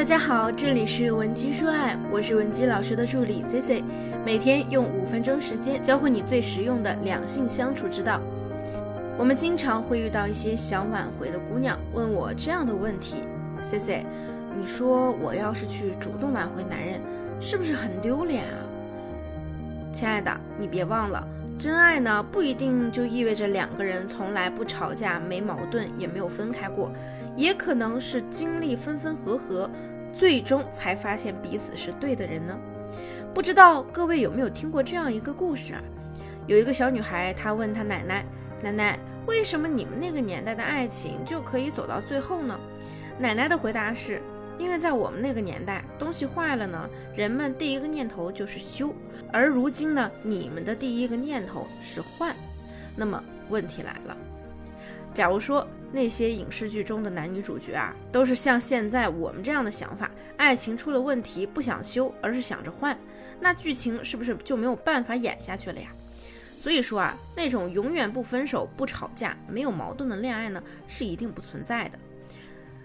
大家好，这里是文姬说爱，我是文姬老师的助理 C C，每天用五分钟时间教会你最实用的两性相处之道。我们经常会遇到一些想挽回的姑娘问我这样的问题：C C，你说我要是去主动挽回男人，是不是很丢脸啊？亲爱的，你别忘了，真爱呢不一定就意味着两个人从来不吵架、没矛盾、也没有分开过。也可能是经历分分合合，最终才发现彼此是对的人呢。不知道各位有没有听过这样一个故事啊？有一个小女孩，她问她奶奶：“奶奶，为什么你们那个年代的爱情就可以走到最后呢？”奶奶的回答是：“因为在我们那个年代，东西坏了呢，人们第一个念头就是修，而如今呢，你们的第一个念头是换。那么问题来了，假如说……那些影视剧中的男女主角啊，都是像现在我们这样的想法，爱情出了问题不想修，而是想着换，那剧情是不是就没有办法演下去了呀？所以说啊，那种永远不分手、不吵架、没有矛盾的恋爱呢，是一定不存在的。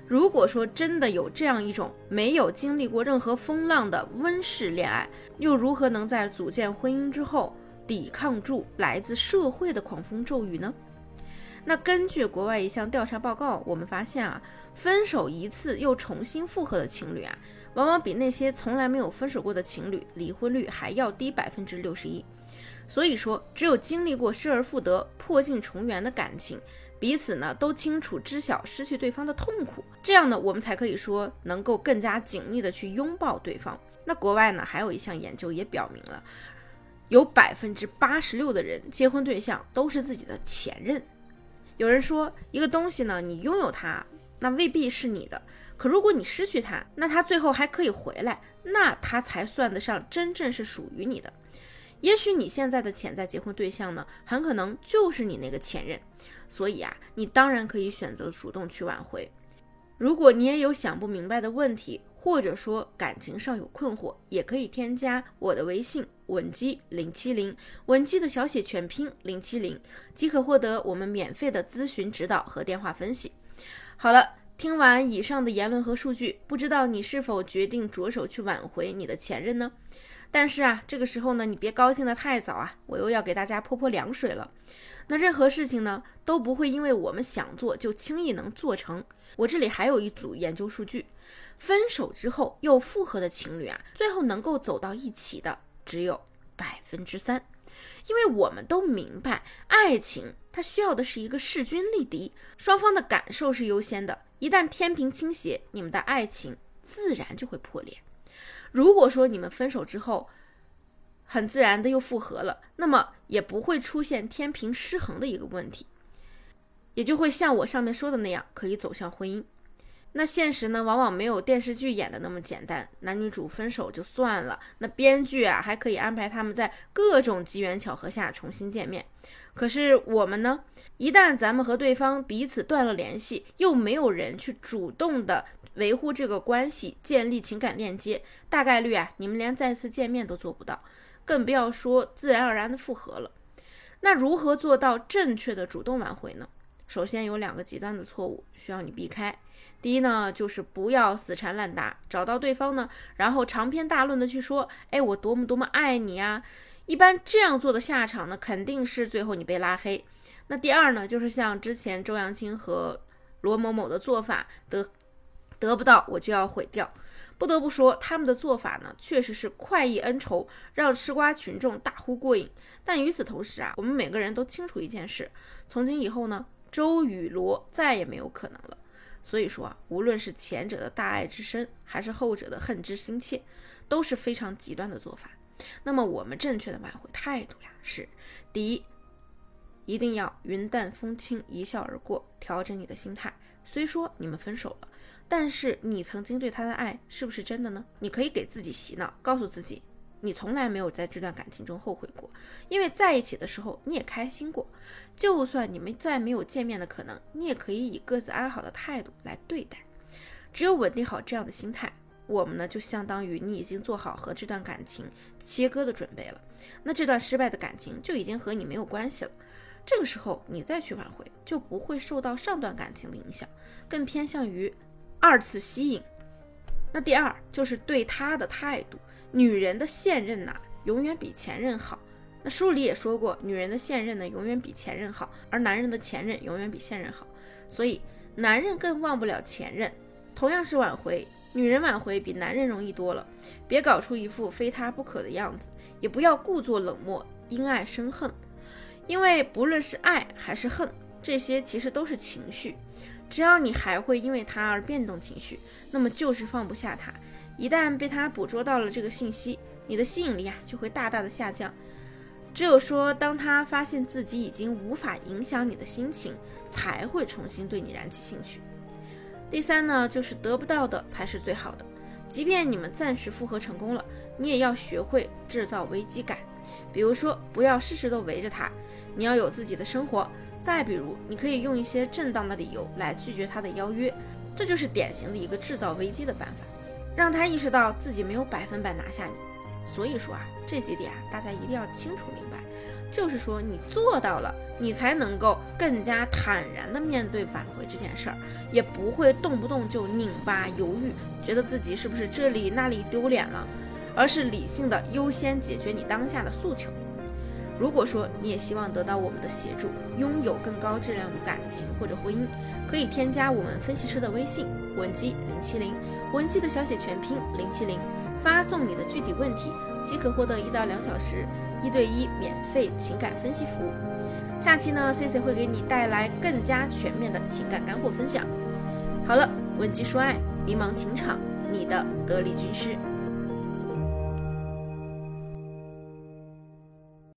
如果说真的有这样一种没有经历过任何风浪的温室恋爱，又如何能在组建婚姻之后抵抗住来自社会的狂风骤雨呢？那根据国外一项调查报告，我们发现啊，分手一次又重新复合的情侣啊，往往比那些从来没有分手过的情侣离婚率还要低百分之六十一。所以说，只有经历过失而复得、破镜重圆的感情，彼此呢都清楚知晓失去对方的痛苦，这样呢，我们才可以说能够更加紧密的去拥抱对方。那国外呢还有一项研究也表明了，有百分之八十六的人结婚对象都是自己的前任。有人说，一个东西呢，你拥有它，那未必是你的；可如果你失去它，那它最后还可以回来，那它才算得上真正是属于你的。也许你现在的潜在结婚对象呢，很可能就是你那个前任，所以啊，你当然可以选择主动去挽回。如果你也有想不明白的问题，或者说感情上有困惑，也可以添加我的微信稳基零七零，稳基的小写全拼零七零，即可获得我们免费的咨询指导和电话分析。好了，听完以上的言论和数据，不知道你是否决定着手去挽回你的前任呢？但是啊，这个时候呢，你别高兴的太早啊，我又要给大家泼泼凉水了。那任何事情呢，都不会因为我们想做就轻易能做成。我这里还有一组研究数据。分手之后又复合的情侣啊，最后能够走到一起的只有百分之三，因为我们都明白，爱情它需要的是一个势均力敌，双方的感受是优先的。一旦天平倾斜，你们的爱情自然就会破裂。如果说你们分手之后很自然的又复合了，那么也不会出现天平失衡的一个问题，也就会像我上面说的那样，可以走向婚姻。那现实呢，往往没有电视剧演的那么简单。男女主分手就算了，那编剧啊还可以安排他们在各种机缘巧合下重新见面。可是我们呢，一旦咱们和对方彼此断了联系，又没有人去主动的维护这个关系，建立情感链接，大概率啊，你们连再次见面都做不到，更不要说自然而然的复合了。那如何做到正确的主动挽回呢？首先有两个极端的错误需要你避开。第一呢，就是不要死缠烂打，找到对方呢，然后长篇大论的去说，哎，我多么多么爱你啊！一般这样做的下场呢，肯定是最后你被拉黑。那第二呢，就是像之前周扬青和罗某某的做法，的得不到我就要毁掉。不得不说，他们的做法呢，确实是快意恩仇，让吃瓜群众大呼过瘾。但与此同时啊，我们每个人都清楚一件事：从今以后呢，周与罗再也没有可能了。所以说啊，无论是前者的大爱之深，还是后者的恨之心切，都是非常极端的做法。那么我们正确的挽回态度呀，是第一，一定要云淡风轻，一笑而过，调整你的心态。虽说你们分手了，但是你曾经对他的爱是不是真的呢？你可以给自己洗脑，告诉自己。你从来没有在这段感情中后悔过，因为在一起的时候你也开心过。就算你们再没有见面的可能，你也可以以各自安好的态度来对待。只有稳定好这样的心态，我们呢就相当于你已经做好和这段感情切割的准备了。那这段失败的感情就已经和你没有关系了。这个时候你再去挽回，就不会受到上段感情的影响，更偏向于二次吸引。那第二就是对他的态度，女人的现任呐，永远比前任好。那书里也说过，女人的现任呢，永远比前任好，而男人的前任永远比现任好。所以男人更忘不了前任。同样是挽回，女人挽回比男人容易多了。别搞出一副非他不可的样子，也不要故作冷漠，因爱生恨。因为不论是爱还是恨，这些其实都是情绪。只要你还会因为他而变动情绪，那么就是放不下他。一旦被他捕捉到了这个信息，你的吸引力啊就会大大的下降。只有说，当他发现自己已经无法影响你的心情，才会重新对你燃起兴趣。第三呢，就是得不到的才是最好的。即便你们暂时复合成功了，你也要学会制造危机感。比如说，不要事事都围着他，你要有自己的生活。再比如，你可以用一些正当的理由来拒绝他的邀约，这就是典型的一个制造危机的办法，让他意识到自己没有百分百拿下你。所以说啊，这几点啊，大家一定要清楚明白。就是说，你做到了，你才能够更加坦然的面对挽回这件事儿，也不会动不动就拧巴犹豫，觉得自己是不是这里那里丢脸了，而是理性的优先解决你当下的诉求。如果说你也希望得到我们的协助，拥有更高质量的感情或者婚姻，可以添加我们分析师的微信文姬零七零，文姬的小写全拼零七零。发送你的具体问题，即可获得一到两小时一对一免费情感分析服务。下期呢，C C 会给你带来更加全面的情感干货分享。好了，文姬说爱，迷茫情场，你的得力军师。